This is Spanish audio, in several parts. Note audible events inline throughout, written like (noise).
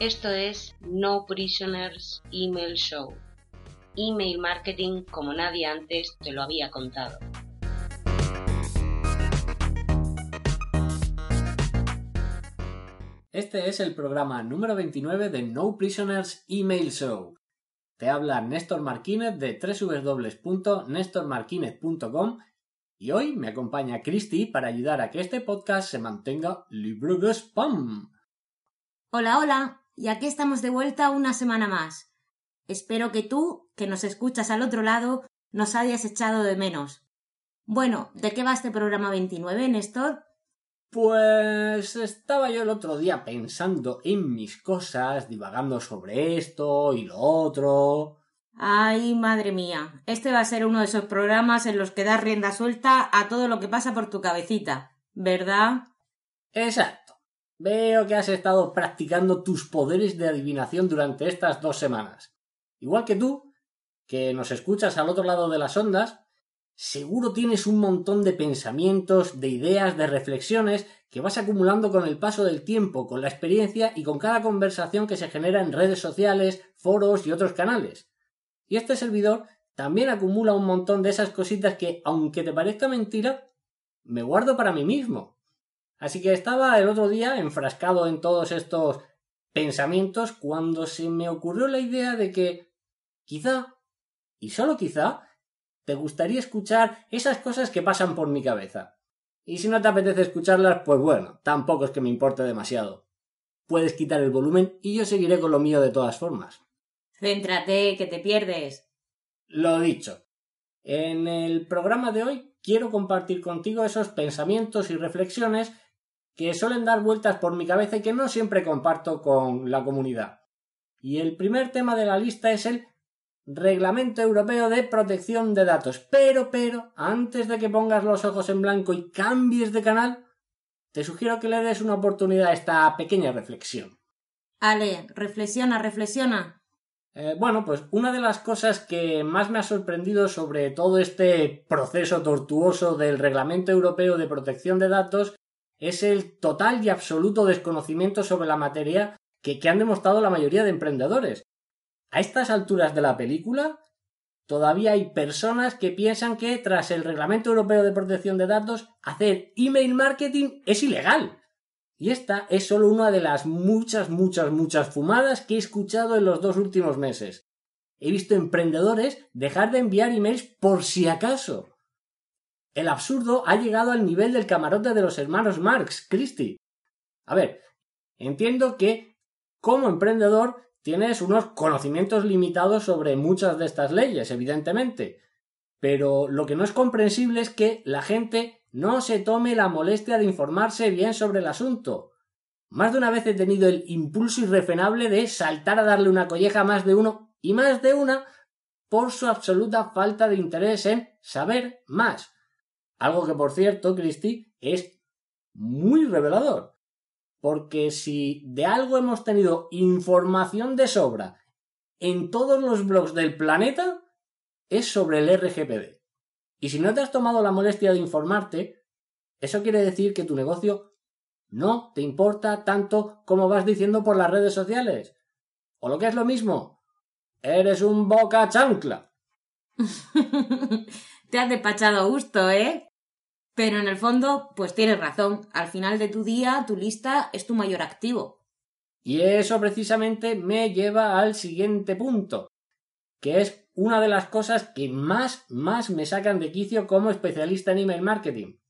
Esto es No Prisoners Email Show. Email marketing como nadie antes te lo había contado. Este es el programa número 29 de No Prisoners Email Show. Te habla Néstor Marquínez de www.nestormarquinez.com y hoy me acompaña Christy para ayudar a que este podcast se mantenga libre de spam. Hola, hola, y aquí estamos de vuelta una semana más. Espero que tú, que nos escuchas al otro lado, nos hayas echado de menos. Bueno, ¿de qué va este programa 29, Néstor? Pues estaba yo el otro día pensando en mis cosas, divagando sobre esto y lo otro. Ay, madre mía, este va a ser uno de esos programas en los que das rienda suelta a todo lo que pasa por tu cabecita, ¿verdad? Exacto. Veo que has estado practicando tus poderes de adivinación durante estas dos semanas. Igual que tú, que nos escuchas al otro lado de las ondas, seguro tienes un montón de pensamientos, de ideas, de reflexiones que vas acumulando con el paso del tiempo, con la experiencia y con cada conversación que se genera en redes sociales, foros y otros canales. Y este servidor también acumula un montón de esas cositas que, aunque te parezca mentira, me guardo para mí mismo. Así que estaba el otro día enfrascado en todos estos pensamientos cuando se me ocurrió la idea de que quizá, y solo quizá, te gustaría escuchar esas cosas que pasan por mi cabeza. Y si no te apetece escucharlas, pues bueno, tampoco es que me importe demasiado. Puedes quitar el volumen y yo seguiré con lo mío de todas formas. Céntrate, que te pierdes. Lo dicho. En el programa de hoy quiero compartir contigo esos pensamientos y reflexiones que suelen dar vueltas por mi cabeza y que no siempre comparto con la comunidad. Y el primer tema de la lista es el Reglamento Europeo de Protección de Datos. Pero, pero, antes de que pongas los ojos en blanco y cambies de canal, te sugiero que le des una oportunidad a esta pequeña reflexión. Ale, reflexiona, reflexiona. Eh, bueno, pues una de las cosas que más me ha sorprendido sobre todo este proceso tortuoso del Reglamento Europeo de Protección de Datos es el total y absoluto desconocimiento sobre la materia que han demostrado la mayoría de emprendedores. A estas alturas de la película, todavía hay personas que piensan que tras el Reglamento Europeo de Protección de Datos, hacer email marketing es ilegal. Y esta es solo una de las muchas, muchas, muchas fumadas que he escuchado en los dos últimos meses. He visto emprendedores dejar de enviar emails por si acaso. El absurdo ha llegado al nivel del camarote de los hermanos Marx, Christie. A ver, entiendo que como emprendedor tienes unos conocimientos limitados sobre muchas de estas leyes, evidentemente. Pero lo que no es comprensible es que la gente no se tome la molestia de informarse bien sobre el asunto. Más de una vez he tenido el impulso irrefrenable de saltar a darle una colleja a más de uno y más de una por su absoluta falta de interés en saber más. Algo que, por cierto, Cristi, es muy revelador. Porque si de algo hemos tenido información de sobra en todos los blogs del planeta, es sobre el RGPD. Y si no te has tomado la molestia de informarte, eso quiere decir que tu negocio no te importa tanto como vas diciendo por las redes sociales. O lo que es lo mismo, eres un boca chancla. (laughs) te has despachado a gusto, ¿eh? Pero en el fondo, pues tienes razón. Al final de tu día, tu lista es tu mayor activo. Y eso precisamente me lleva al siguiente punto, que es una de las cosas que más, más me sacan de quicio como especialista en email marketing.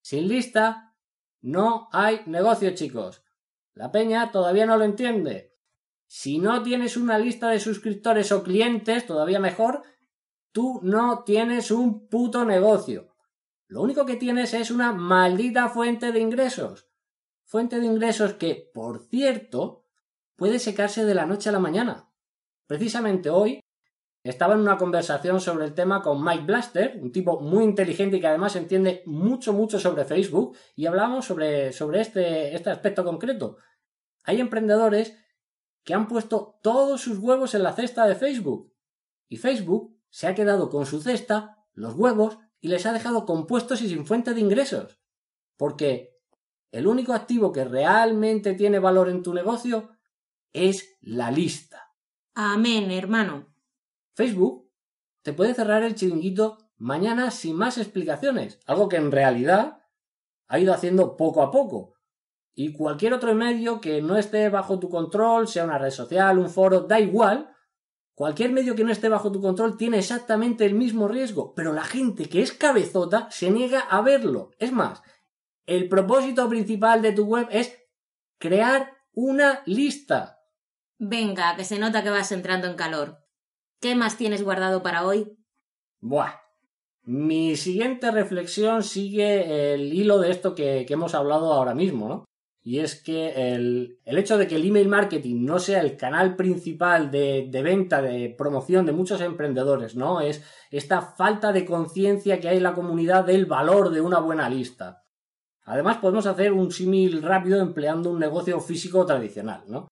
Sin lista, no hay negocio, chicos. La peña todavía no lo entiende. Si no tienes una lista de suscriptores o clientes, todavía mejor, tú no tienes un puto negocio. Lo único que tienes es una maldita fuente de ingresos. Fuente de ingresos que, por cierto, puede secarse de la noche a la mañana. Precisamente hoy estaba en una conversación sobre el tema con Mike Blaster, un tipo muy inteligente y que además entiende mucho, mucho sobre Facebook, y hablamos sobre, sobre este, este aspecto concreto. Hay emprendedores que han puesto todos sus huevos en la cesta de Facebook. Y Facebook se ha quedado con su cesta, los huevos y les ha dejado compuestos y sin fuente de ingresos. Porque el único activo que realmente tiene valor en tu negocio es la lista. Amén, hermano. Facebook te puede cerrar el chiringuito mañana sin más explicaciones, algo que en realidad ha ido haciendo poco a poco. Y cualquier otro medio que no esté bajo tu control, sea una red social, un foro, da igual, cualquier medio que no esté bajo tu control tiene exactamente el mismo riesgo, pero la gente que es cabezota se niega a verlo. Es más, el propósito principal de tu web es crear una lista. Venga, que se nota que vas entrando en calor. ¿Qué más tienes guardado para hoy? Buah. Mi siguiente reflexión sigue el hilo de esto que, hemos hablado ahora mismo, ¿no? Y es que el, hecho de que el email marketing no sea el canal principal de, de venta, de promoción de muchos emprendedores, ¿no? Es esta falta de conciencia que hay en la comunidad del valor de una buena lista. Además, podemos hacer un símil rápido empleando un negocio físico tradicional, ¿no?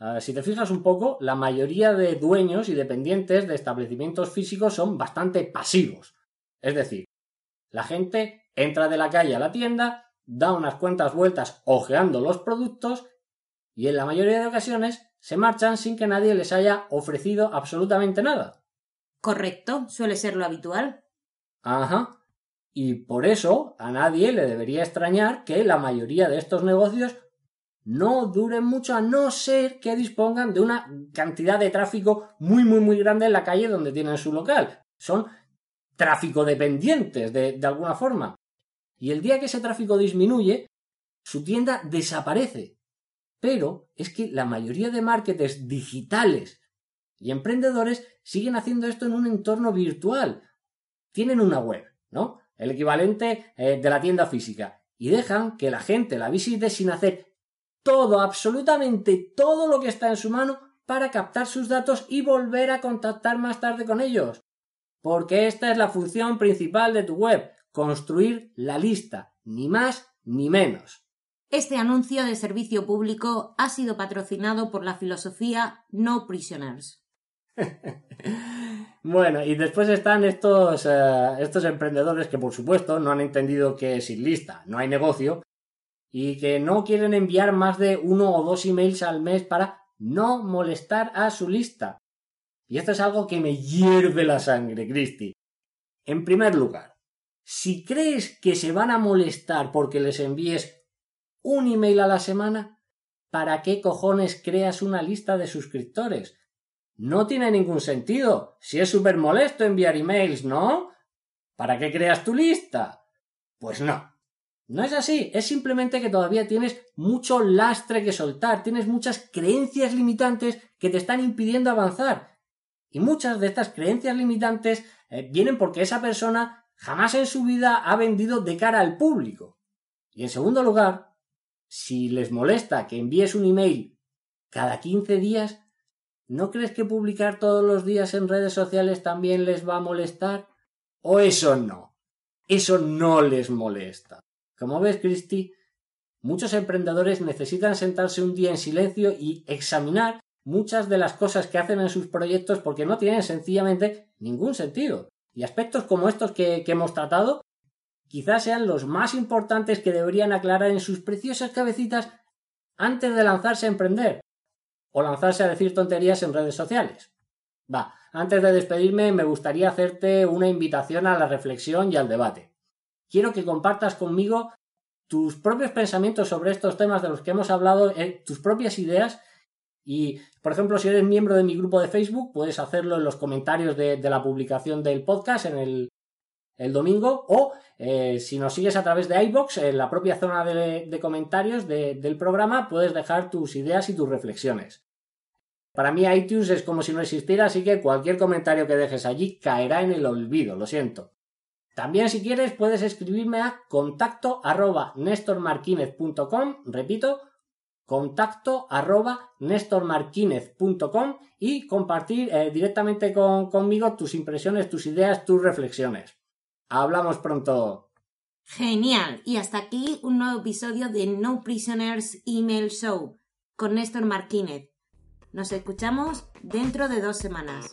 Ah, si te fijas un poco, la mayoría de dueños y dependientes de establecimientos físicos son bastante pasivos. Es decir, la gente entra de la calle a la tienda, da unas cuantas vueltas ojeando los productos y en la mayoría de ocasiones se marchan sin que nadie les haya ofrecido absolutamente nada. Correcto, suele ser lo habitual. Ajá. Y por eso a nadie le debería extrañar que la mayoría de estos negocios no duren mucho a no ser que dispongan de una cantidad de tráfico muy muy muy grande en la calle donde tienen su local. Son tráfico dependientes de, de alguna forma. Y el día que ese tráfico disminuye, su tienda desaparece. Pero es que la mayoría de marketers digitales y emprendedores siguen haciendo esto en un entorno virtual. Tienen una web, ¿no? el equivalente eh, de la tienda física, y dejan que la gente la visite sin hacer todo, absolutamente todo lo que está en su mano para captar sus datos y volver a contactar más tarde con ellos. Porque esta es la función principal de tu web, construir la lista, ni más ni menos. Este anuncio de servicio público ha sido patrocinado por la filosofía No Prisoners. (laughs) Bueno, y después están estos, eh, estos emprendedores que, por supuesto, no han entendido que sin lista no hay negocio y que no quieren enviar más de uno o dos emails al mes para no molestar a su lista. Y esto es algo que me hierve la sangre, Cristi. En primer lugar, si crees que se van a molestar porque les envíes un email a la semana, ¿para qué cojones creas una lista de suscriptores? No tiene ningún sentido. Si es súper molesto enviar emails, ¿no? ¿Para qué creas tu lista? Pues no. No es así, es simplemente que todavía tienes mucho lastre que soltar, tienes muchas creencias limitantes que te están impidiendo avanzar. Y muchas de estas creencias limitantes eh, vienen porque esa persona jamás en su vida ha vendido de cara al público. Y en segundo lugar, si les molesta que envíes un email cada 15 días, ¿No crees que publicar todos los días en redes sociales también les va a molestar? ¿O eso no? Eso no les molesta. Como ves, Cristi, muchos emprendedores necesitan sentarse un día en silencio y examinar muchas de las cosas que hacen en sus proyectos porque no tienen sencillamente ningún sentido. Y aspectos como estos que, hemos tratado quizás sean los más importantes que deberían aclarar en sus preciosas cabecitas antes de lanzarse a emprender, o lanzarse a decir tonterías en redes sociales. Va, antes de despedirme me gustaría hacerte una invitación a la reflexión y al debate. Quiero que compartas conmigo tus propios pensamientos sobre estos temas de los que hemos hablado, eh, tus propias ideas y, por ejemplo, si eres miembro de mi grupo de Facebook, puedes hacerlo en los comentarios de, la publicación del podcast en el, domingo o eh, si nos sigues a través de iBox, en la propia zona de, comentarios del programa, puedes dejar tus ideas y tus reflexiones. Para mí iTunes es como si no existiera, así que cualquier comentario que dejes allí caerá en el olvido, lo siento. También si quieres puedes escribirme a contacto arroba repito, contacto arroba nestormarquinez.com y compartir eh, directamente conmigo tus impresiones, tus ideas, tus reflexiones. Hablamos pronto. Genial. Y hasta aquí un nuevo episodio de No Prisoners Email Show con Néstor Marquínez. Nos escuchamos dentro de dos semanas.